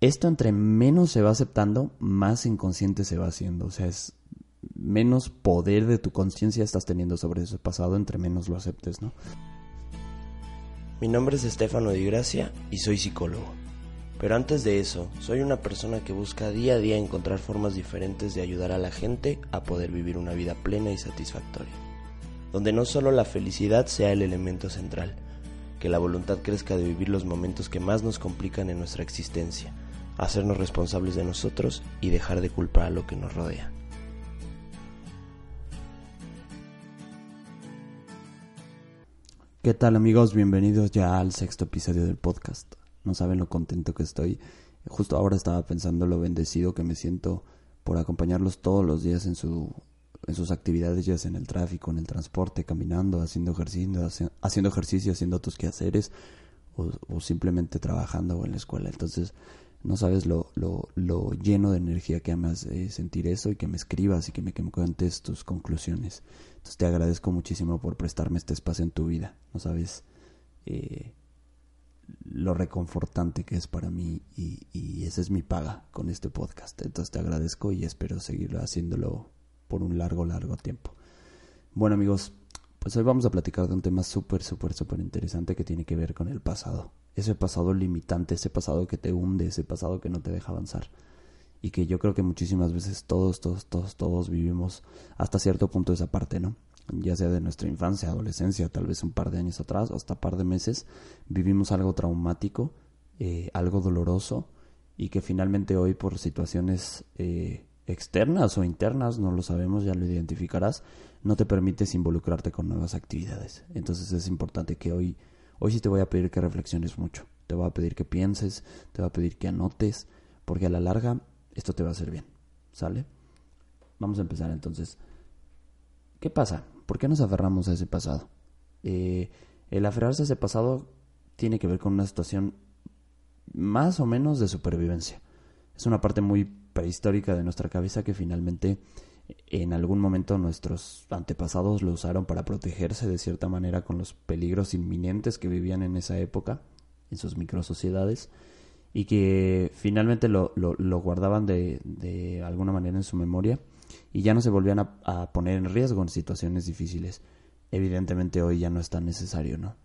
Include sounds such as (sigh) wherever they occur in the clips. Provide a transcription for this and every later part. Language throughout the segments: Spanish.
esto entre menos se va aceptando, más inconsciente se va haciendo. O sea, es menos poder de tu conciencia estás teniendo sobre ese pasado, entre menos lo aceptes, ¿no? Mi nombre es Estefano Di Gracia y soy psicólogo. Pero antes de eso, soy una persona que busca día a día encontrar formas diferentes de ayudar a la gente a poder vivir una vida plena y satisfactoria, donde no solo la felicidad sea el elemento central, que la voluntad crezca de vivir los momentos que más nos complican en nuestra existencia, hacernos responsables de nosotros y dejar de culpar a lo que nos rodea. ¿Qué tal amigos? Bienvenidos ya al sexto episodio del podcast. No saben lo contento que estoy. Justo ahora estaba pensando lo bendecido que me siento por acompañarlos todos los días en, su, en sus actividades, ya sea en el tráfico, en el transporte, caminando, haciendo ejercicio, haciendo ejercicio, haciendo quehaceres o, o simplemente trabajando en la escuela. Entonces, no sabes lo, lo, lleno de energía que amas eh, sentir eso y que me escribas y que me, que me cuentes tus conclusiones. Entonces te agradezco muchísimo por prestarme este espacio en tu vida. No sabes eh, lo reconfortante que es para mí y, y esa es mi paga con este podcast. Entonces te agradezco y espero seguir haciéndolo por un largo, largo tiempo. Bueno amigos, pues hoy vamos a platicar de un tema súper, súper, súper interesante que tiene que ver con el pasado ese pasado limitante, ese pasado que te hunde, ese pasado que no te deja avanzar. Y que yo creo que muchísimas veces todos, todos, todos, todos vivimos hasta cierto punto esa parte, ¿no? Ya sea de nuestra infancia, adolescencia, tal vez un par de años atrás, o hasta un par de meses, vivimos algo traumático, eh, algo doloroso, y que finalmente hoy por situaciones eh, externas o internas, no lo sabemos, ya lo identificarás, no te permites involucrarte con nuevas actividades. Entonces es importante que hoy Hoy sí te voy a pedir que reflexiones mucho. Te voy a pedir que pienses, te voy a pedir que anotes, porque a la larga esto te va a hacer bien. ¿Sale? Vamos a empezar entonces. ¿Qué pasa? ¿Por qué nos aferramos a ese pasado? Eh, el aferrarse a ese pasado tiene que ver con una situación más o menos de supervivencia. Es una parte muy prehistórica de nuestra cabeza que finalmente en algún momento nuestros antepasados lo usaron para protegerse de cierta manera con los peligros inminentes que vivían en esa época, en sus microsociedades, y que finalmente lo, lo, guardaban de, de, alguna manera en su memoria y ya no se volvían a, poner en riesgo en situaciones difíciles. Evidentemente hoy ya no es tan necesario, ¿no?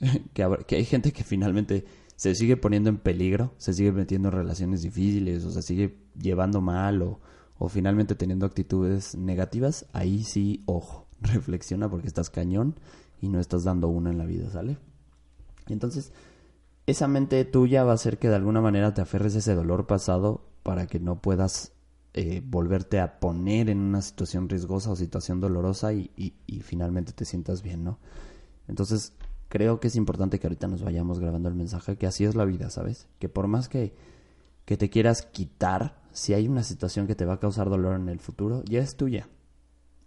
(laughs) que, que hay gente que finalmente se sigue poniendo en peligro, se sigue metiendo en relaciones difíciles o se sigue llevando mal o o finalmente teniendo actitudes negativas, ahí sí, ojo, (laughs) reflexiona porque estás cañón y no estás dando una en la vida, ¿sale? Entonces, esa mente tuya va a hacer que de alguna manera te aferres a ese dolor pasado para que no puedas eh, volverte a poner en una situación riesgosa o situación dolorosa y, y finalmente te sientas bien, ¿no? Entonces, creo que es importante que ahorita nos vayamos grabando el mensaje que así es la vida, ¿sabes? Que por más que, que te quieras quitar si hay una situación que te va a causar dolor en el futuro, ya es tuya.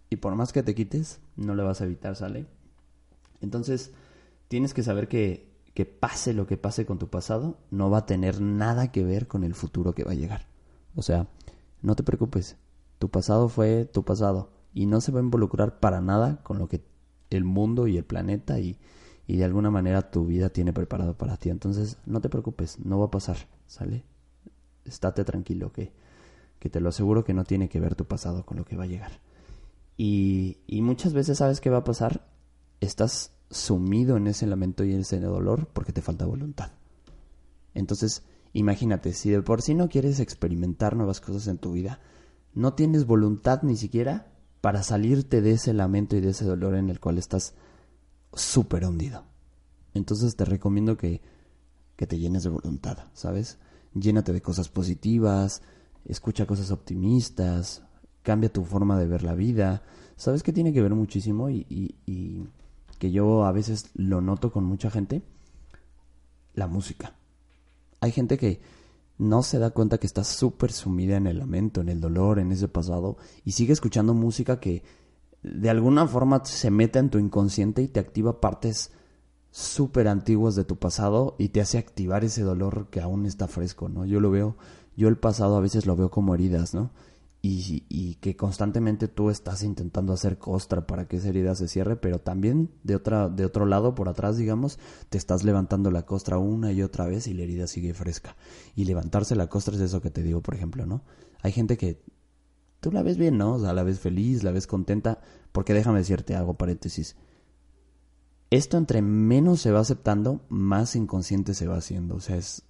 Y por más que te quites, no la vas a evitar, ¿sale? Entonces, tienes que saber que, que pase lo que pase con tu pasado, no va a tener nada que ver con el futuro que va a llegar. O sea, no te preocupes, tu pasado fue tu pasado y no se va a involucrar para nada con lo que el mundo y el planeta y, y de alguna manera tu vida tiene preparado para ti. Entonces, no te preocupes, no va a pasar, ¿sale? Estate tranquilo, que, que te lo aseguro que no tiene que ver tu pasado con lo que va a llegar. Y, y muchas veces sabes qué va a pasar, estás sumido en ese lamento y en ese dolor porque te falta voluntad. Entonces, imagínate, si de por sí no quieres experimentar nuevas cosas en tu vida, no tienes voluntad ni siquiera para salirte de ese lamento y de ese dolor en el cual estás súper hundido. Entonces te recomiendo que, que te llenes de voluntad, ¿sabes? Llénate de cosas positivas, escucha cosas optimistas, cambia tu forma de ver la vida. ¿Sabes qué tiene que ver muchísimo y, y, que yo a veces lo noto con mucha gente? La música. Hay gente que no se da cuenta que está súper sumida en el lamento, en el dolor, en ese pasado, y sigue escuchando música que de alguna forma se mete en tu inconsciente y te activa partes súper antiguos de tu pasado y te hace activar ese dolor que aún está fresco, ¿no? Yo lo veo, yo el pasado a veces lo veo como heridas, ¿no? y, y, que constantemente tú estás intentando hacer costra para que esa herida se cierre, pero también de otra de otro lado por atrás, digamos, te estás levantando la costra una y otra vez y la herida sigue fresca. Y levantarse la costra es eso que te digo, por ejemplo, ¿no? Hay gente que tú la ves bien, ¿no? O sea, la ves feliz, la ves contenta, porque déjame decirte, hago paréntesis. Esto entre menos se va aceptando, más inconsciente se va haciendo. O sea, es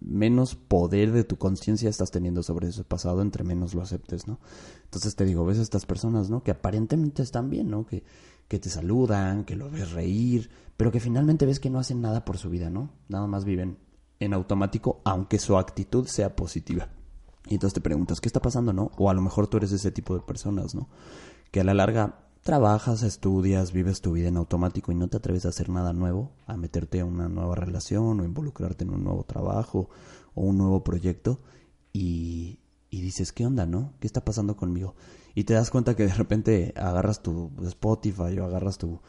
menos poder de tu conciencia estás teniendo sobre ese pasado, entre menos lo aceptes, ¿no? Entonces te digo, ves a estas personas, ¿no? Que aparentemente están bien, ¿no? Que, que te saludan, que lo ves reír, pero que finalmente ves que no hacen nada por su vida, ¿no? Nada más viven en automático, aunque su actitud sea positiva. Y entonces te preguntas, ¿qué está pasando, no? O a lo mejor tú eres ese tipo de personas, ¿no? Que a la larga trabajas, estudias, vives tu vida en automático y no te atreves a hacer nada nuevo, a meterte a una nueva relación o involucrarte en un nuevo trabajo o un nuevo proyecto y, y dices, ¿qué onda, no? ¿Qué está pasando conmigo? Y te das cuenta que de repente agarras tu Spotify o agarras tu,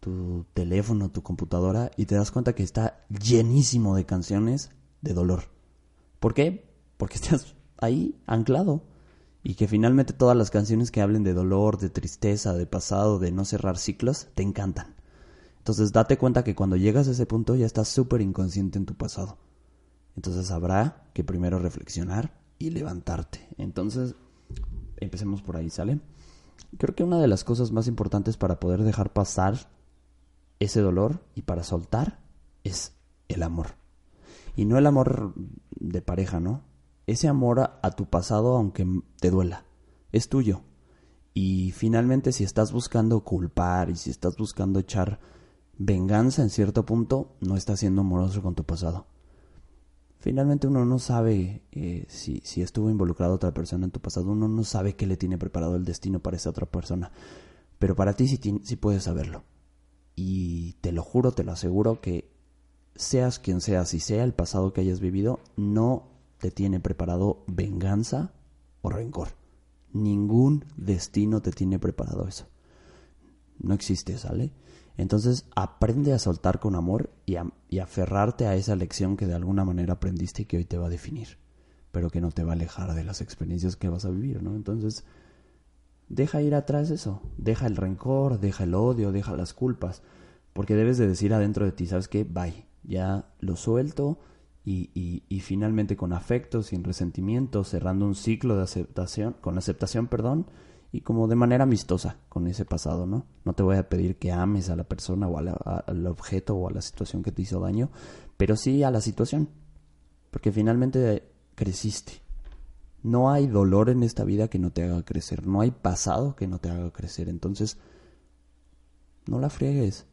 tu teléfono, tu computadora y te das cuenta que está llenísimo de canciones de dolor. ¿Por qué? Porque estás ahí anclado y que finalmente todas las canciones que hablen de dolor, de tristeza, de pasado, de no cerrar ciclos, te encantan. Entonces date cuenta que cuando llegas a ese punto ya estás súper inconsciente en tu pasado. Entonces habrá que primero reflexionar y levantarte. Entonces, empecemos por ahí, ¿sale? Creo que una de las cosas más importantes para poder dejar pasar ese dolor y para soltar es el amor. Y no el amor de pareja, ¿no? Ese amor a, tu pasado aunque te duela. Es tuyo. Y finalmente si estás buscando culpar y si estás buscando echar venganza en cierto punto, no estás siendo amoroso con tu pasado. Finalmente uno no sabe eh, si, estuvo involucrado otra persona en tu pasado, uno no sabe qué le tiene preparado el destino para esa otra persona. Pero para ti sí puedes saberlo. Y te lo juro, te lo aseguro que seas quien seas y sea el pasado que hayas vivido, no te tiene preparado venganza o rencor. Ningún destino te tiene preparado eso. No existe, ¿sale? Entonces aprende a soltar con amor y, a, y aferrarte a esa lección que de alguna manera aprendiste y que hoy te va a definir, pero que no te va a alejar de las experiencias que vas a vivir, ¿no? Entonces, deja ir atrás eso, deja el rencor, deja el odio, deja las culpas, porque debes de decir adentro de ti, ¿sabes qué? Bye, ya lo suelto, y, y, finalmente con afecto, sin resentimiento, cerrando un ciclo de aceptación, con aceptación, perdón, y como de manera amistosa con ese pasado, ¿no? No te voy a pedir que ames a la persona o al objeto o a la situación que te hizo daño, pero sí a la situación, porque finalmente creciste. No hay dolor en esta vida que no te haga crecer, no hay pasado que no te haga crecer, entonces no la friegues,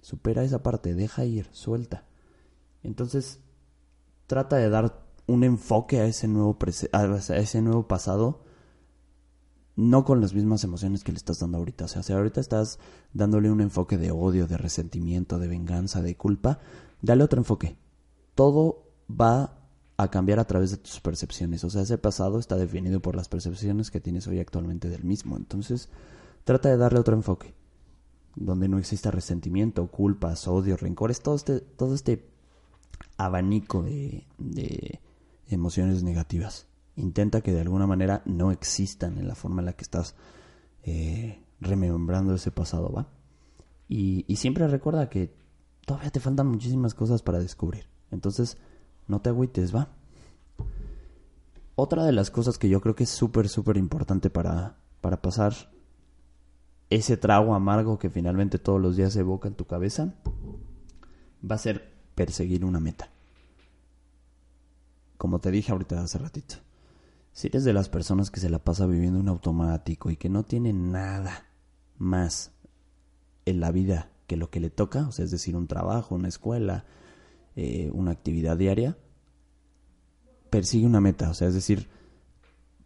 supera esa parte, deja ir, suelta. Entonces, trata de dar un enfoque a ese nuevo, a ese nuevo pasado, no con las mismas emociones que le estás dando ahorita. O sea, si ahorita estás dándole un enfoque de odio, de resentimiento, de venganza, de culpa, dale otro enfoque. Todo va a cambiar a través de tus percepciones. O sea, ese pasado está definido por las percepciones que tienes hoy actualmente del mismo. Entonces, trata de darle otro enfoque. Donde no exista resentimiento, culpas, odio, rencores, todo este, todo este abanico de, de emociones negativas. Intenta que de alguna manera no existan en la forma en la que estás eh, remembrando ese pasado, ¿va? Y, y siempre recuerda que todavía te faltan muchísimas cosas para descubrir. Entonces, no te agüites, ¿va? Otra de las cosas que yo creo que es súper, súper importante para, para pasar ese trago amargo que finalmente todos los días evoca en tu cabeza va a ser perseguir una meta. Como te dije ahorita hace ratito, si eres de las personas que se la pasa viviendo un automático y que no tiene nada más en la vida que lo que le toca, o sea, es decir, un trabajo, una escuela, eh, una actividad diaria, persigue una meta, o sea, es decir,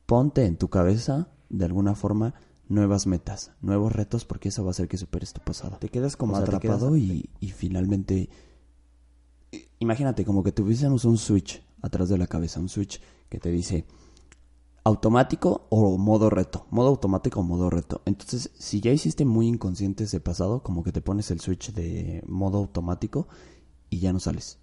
ponte en tu cabeza de alguna forma nuevas metas, nuevos retos, porque eso va a hacer que superes tu pasado. Te quedas como atrapado y, y, finalmente imagínate como que tuviésemos un switch atrás de la cabeza, un switch que te dice automático o modo reto, modo automático o modo reto. Entonces, si ya hiciste muy inconsciente ese pasado, como que te pones el switch de modo automático y ya no sales.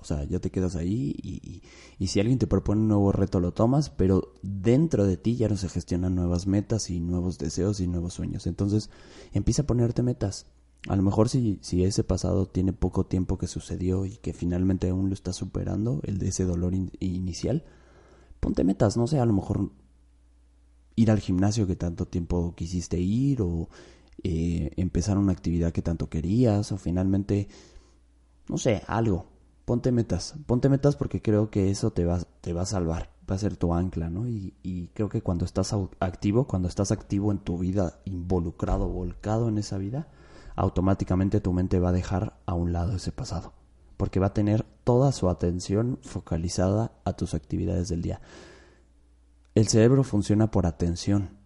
O sea, ya te quedas ahí y, y, si alguien te propone un nuevo reto lo tomas, pero dentro de ti ya no se gestionan nuevas metas y nuevos deseos y nuevos sueños. Entonces empieza a ponerte metas. A lo mejor si, si ese pasado tiene poco tiempo que sucedió y que finalmente aún lo estás superando, el de ese dolor inicial, ponte metas, no sé, a lo mejor ir al gimnasio que tanto tiempo quisiste ir o eh, empezar una actividad que tanto querías o finalmente, no sé, algo. Ponte metas, ponte metas porque creo que eso te va, te va a salvar, va a ser tu ancla, ¿no? Y, y creo que cuando estás activo, cuando estás activo en tu vida, involucrado, volcado en esa vida, automáticamente tu mente va a dejar a un lado ese pasado, porque va a tener toda su atención focalizada a tus actividades del día. El cerebro funciona por atención.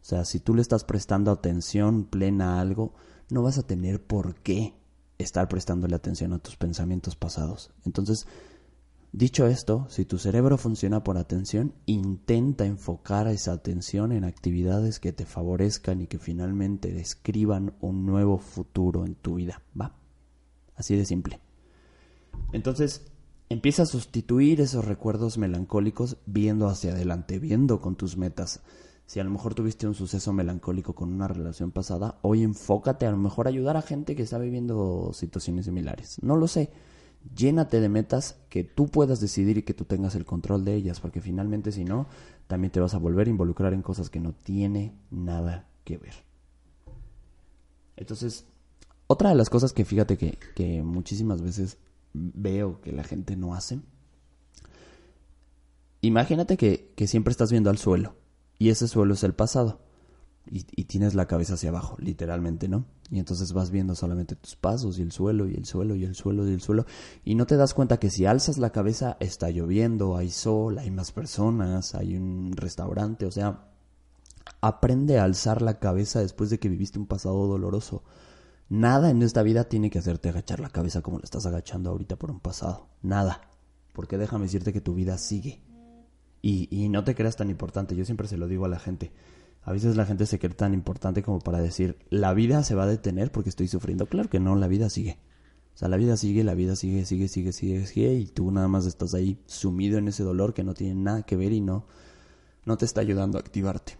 O sea, si tú le estás prestando atención plena a algo, no vas a tener por qué estar prestándole atención a tus pensamientos pasados. Entonces, dicho esto, si tu cerebro funciona por atención, intenta enfocar esa atención en actividades que te favorezcan y que finalmente describan un nuevo futuro en tu vida. ¿Va? Así de simple. Entonces, Empieza a sustituir esos recuerdos melancólicos viendo hacia adelante, viendo con tus metas. Si a lo mejor tuviste un suceso melancólico con una relación pasada, hoy enfócate a lo mejor a ayudar a gente que está viviendo situaciones similares. No lo sé. Llénate de metas que tú puedas decidir y que tú tengas el control de ellas, porque finalmente si no, también te vas a volver a involucrar en cosas que no tiene nada que ver. Entonces, otra de las cosas que fíjate que, que muchísimas veces veo que la gente no hace. Imagínate que, siempre estás viendo al suelo y ese suelo es el pasado y, y, tienes la cabeza hacia abajo, literalmente, ¿no? Y entonces vas viendo solamente tus pasos y el suelo y el suelo y el suelo y el suelo y no te das cuenta que si alzas la cabeza está lloviendo, hay sol, hay más personas, hay un restaurante, o sea, aprende a alzar la cabeza después de que viviste un pasado doloroso. Nada en esta vida tiene que hacerte agachar la cabeza como lo estás agachando ahorita por un pasado. Nada. Porque déjame decirte que tu vida sigue. Y, y no te creas tan importante. Yo siempre se lo digo a la gente. A veces la gente se cree tan importante como para decir, la vida se va a detener porque estoy sufriendo. Claro que no, la vida sigue. O sea, la vida sigue, la vida sigue, sigue, sigue, sigue, sigue. Y tú nada más estás ahí sumido en ese dolor que no tiene nada que ver y no, no te está ayudando a activarte.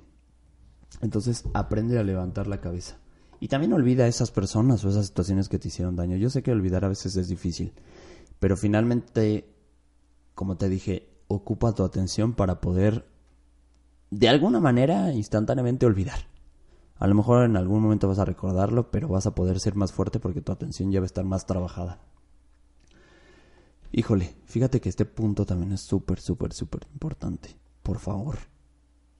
Entonces aprende a levantar la cabeza. Y también olvida a esas personas o esas situaciones que te hicieron daño. Yo sé que olvidar a veces es difícil, pero finalmente, como te dije, ocupa tu atención para poder, de alguna manera, instantáneamente olvidar. A lo mejor en algún momento vas a recordarlo, pero vas a poder ser más fuerte porque tu atención ya va a estar más trabajada. Híjole, fíjate que este punto también es súper, súper, súper importante. Por favor,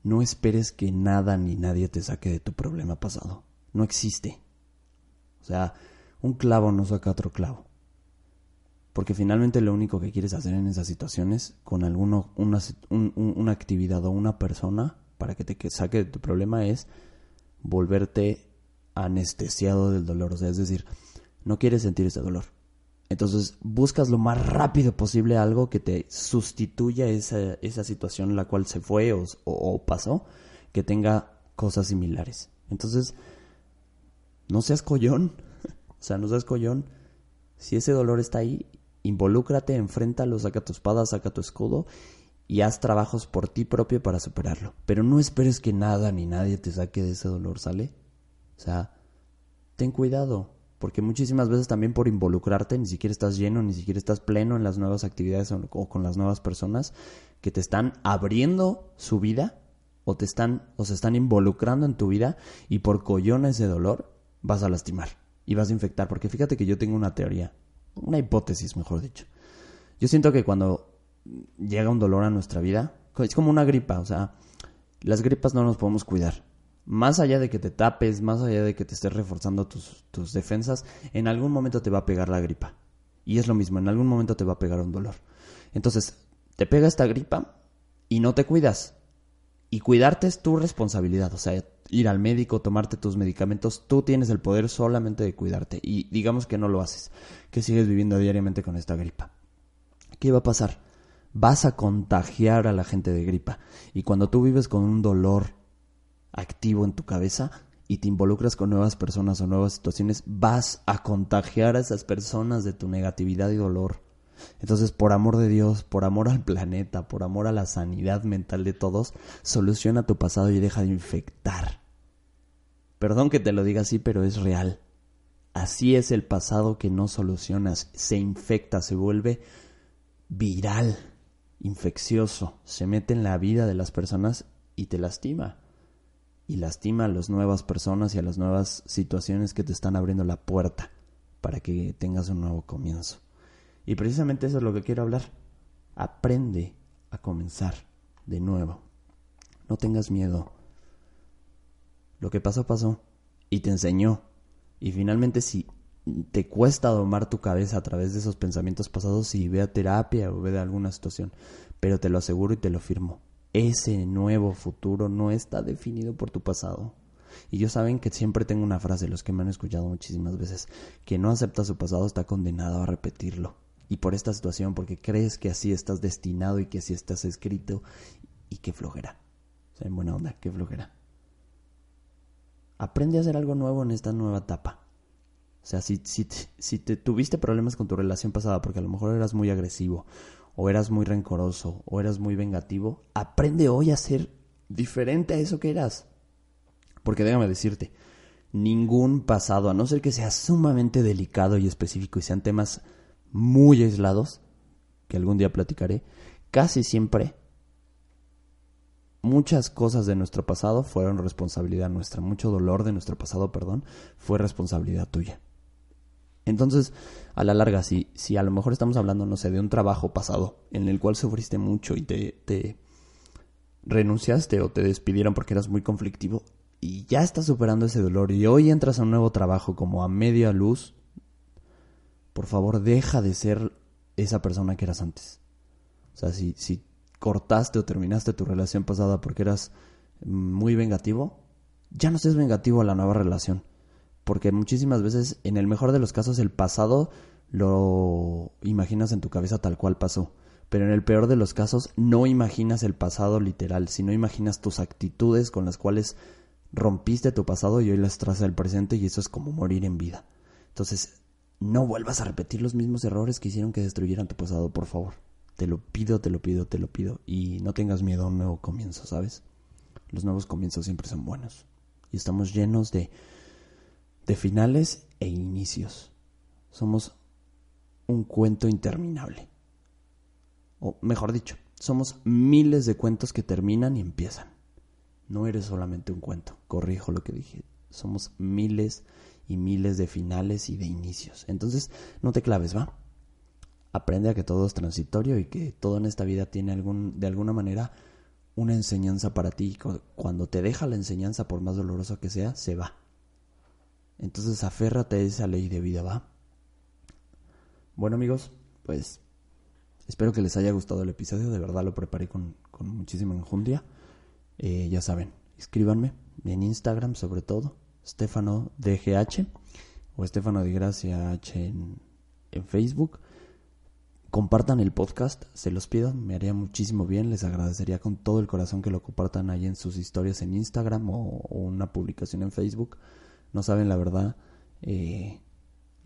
no esperes que nada ni nadie te saque de tu problema pasado no existe. O sea, un clavo no saca otro clavo. Porque finalmente lo único que quieres hacer en esas situaciones con alguno, una, una actividad o una persona para que te saque de tu problema es volverte anestesiado del dolor. O sea, es decir, no quieres sentir ese dolor. Entonces buscas lo más rápido posible algo que te sustituya esa, esa situación en la cual se fue o, o pasó, que tenga cosas similares. Entonces, no seas collón. (laughs) o sea, no seas collón. Si ese dolor está ahí, involúcrate, enfréntalo, saca tu espada, saca tu escudo y haz trabajos por ti propio para superarlo. Pero no esperes que nada ni nadie te saque de ese dolor, ¿sale? O sea, ten cuidado, porque muchísimas veces también por involucrarte ni siquiera estás lleno, ni siquiera estás pleno en las nuevas actividades o con las nuevas personas que te están abriendo su vida o te están o se están involucrando en tu vida y por collón ese dolor vas a lastimar y vas a infectar. Porque fíjate que yo tengo una teoría, una hipótesis, mejor dicho. Yo siento que cuando llega un dolor a nuestra vida, es como una gripa, o sea, las gripas no nos podemos cuidar. Más allá de que te tapes, más allá de que te estés reforzando tus, tus defensas, en algún momento te va a pegar la gripa. Y es lo mismo, en algún momento te va a pegar un dolor. Entonces, te pega esta gripa y no te cuidas. Y cuidarte es tu responsabilidad. O sea, ir al médico, tomarte tus medicamentos, tú tienes el poder solamente de cuidarte. Y digamos que no lo haces, que sigues viviendo diariamente con esta gripa. ¿Qué va a pasar? Vas a contagiar a la gente de gripa. Y cuando tú vives con un dolor activo en tu cabeza y te involucras con nuevas personas o nuevas situaciones, vas a contagiar a esas personas de tu negatividad y dolor. Entonces, por amor de Dios, por amor al planeta, por amor a la sanidad mental de todos, soluciona tu pasado y deja de infectar. Perdón que te lo diga así, pero es real. Así es el pasado que no solucionas, se infecta, se vuelve viral, infeccioso, se mete en la vida de las personas y te lastima. Y lastima a las nuevas personas y a las nuevas situaciones que te están abriendo la puerta para que tengas un nuevo comienzo. Y precisamente eso es lo que quiero hablar. Aprende a comenzar de nuevo. No tengas miedo. Lo que pasó, pasó. Y te enseñó. Y finalmente si te cuesta domar tu cabeza a través de esos pensamientos pasados, sí, ve a terapia o ve a alguna situación. Pero te lo aseguro y te lo firmo. Ese nuevo futuro no está definido por tu pasado. Y yo saben que siempre tengo una frase, los que me han escuchado muchísimas veces, que no acepta su pasado está condenado a repetirlo y por esta situación, porque crees que así estás destinado y que así estás escrito y qué flojera. O sea, en buena onda, qué flojera. Aprende a hacer algo nuevo en esta nueva etapa. O sea, si, si, si te tuviste problemas con tu relación pasada porque a lo mejor eras muy agresivo, o eras muy rencoroso, o eras muy vengativo, aprende hoy a ser diferente a eso que eras. Porque déjame decirte, ningún pasado, a no ser que sea sumamente delicado y específico y sean temas muy aislados, que algún día platicaré, casi siempre muchas cosas de nuestro pasado fueron responsabilidad nuestra, mucho dolor de nuestro pasado, perdón, fue responsabilidad tuya. Entonces, a la larga, si, si a lo mejor estamos hablando, no sé, de un trabajo pasado en el cual sufriste mucho y te, te renunciaste o te despidieron porque eras muy conflictivo y ya estás superando ese dolor y hoy entras a un nuevo trabajo como a media luz, por favor deja de ser esa persona que eras antes. O sea, si, si cortaste o terminaste tu relación pasada porque eras muy vengativo, ya no seas vengativo a la nueva relación. Porque muchísimas veces, en el mejor de los casos, el pasado lo imaginas en tu cabeza tal cual pasó. Pero en el peor de los casos, no imaginas el pasado literal, sino imaginas tus actitudes con las cuales rompiste tu pasado y hoy las traes al presente y eso es como morir en vida. Entonces, no vuelvas a repetir los mismos errores que hicieron que destruyeran tu pasado, por favor. Te lo pido, te lo pido, te lo pido. Y no tengas miedo a un nuevo comienzo, ¿sabes? Los nuevos comienzos siempre son buenos. Y estamos llenos de, de finales e inicios. Somos un cuento interminable. O mejor dicho, somos miles de cuentos que terminan y empiezan. No eres solamente un cuento. Corrijo lo que dije. Somos miles y miles de finales y de inicios. Entonces, no te claves, ¿va? Aprende a que todo es transitorio y que todo en esta vida tiene algún, de alguna manera una enseñanza para ti. Cuando te deja la enseñanza, por más dolorosa que sea, se va. Entonces aférrate a esa ley de vida, ¿va? Bueno amigos, pues espero que les haya gustado el episodio. De verdad lo preparé con, con muchísima enjundia. Eh, ya saben, escríbanme en Instagram sobre todo. Stefano DGH o Stefano de Gracia H en, en Facebook. Compartan el podcast, se los pido, me haría muchísimo bien, les agradecería con todo el corazón que lo compartan ahí en sus historias en Instagram o, una publicación en Facebook. No saben la verdad eh,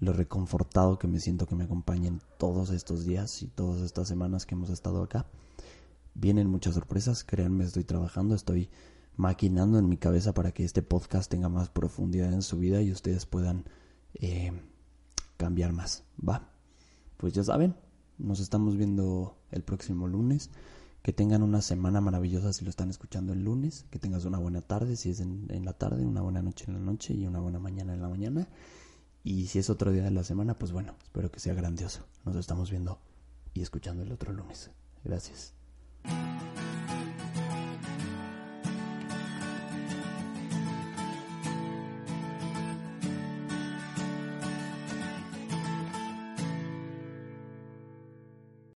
lo reconfortado que me siento que me acompañen todos estos días y todas estas semanas que hemos estado acá. Vienen muchas sorpresas, créanme, estoy trabajando, estoy maquinando en mi cabeza para que este podcast tenga más profundidad en su vida y ustedes puedan eh, cambiar más. Va, pues ya saben, nos estamos viendo el próximo lunes. Que tengan una semana maravillosa si lo están escuchando el lunes. Que tengas una buena tarde si es en, la tarde, una buena noche en la noche y una buena mañana en la mañana. Y si es otro día de la semana, pues bueno, espero que sea grandioso. Nos estamos viendo y escuchando el otro lunes. Gracias.